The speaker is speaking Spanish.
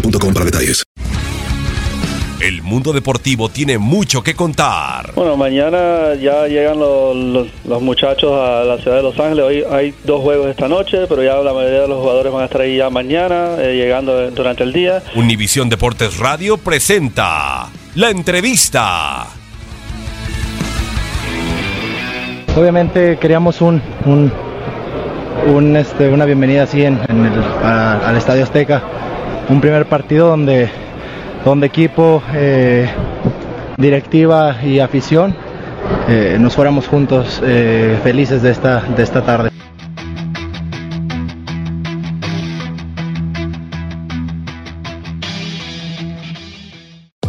boostmobile.com para detalles. El mundo deportivo tiene mucho que contar. Bueno, mañana ya llegan los, los- los muchachos a la ciudad de Los Ángeles. Hoy hay dos juegos esta noche, pero ya la mayoría de los jugadores van a estar ahí ya mañana, eh, llegando durante el día. Univisión Deportes Radio presenta la entrevista. Obviamente queríamos un, un, un, este, una bienvenida así en, en el- a- al Estadio Azteca. Un primer partido donde, donde equipo, eh, directiva y afición eh, nos fuéramos juntos eh, felices de esta, de esta tarde.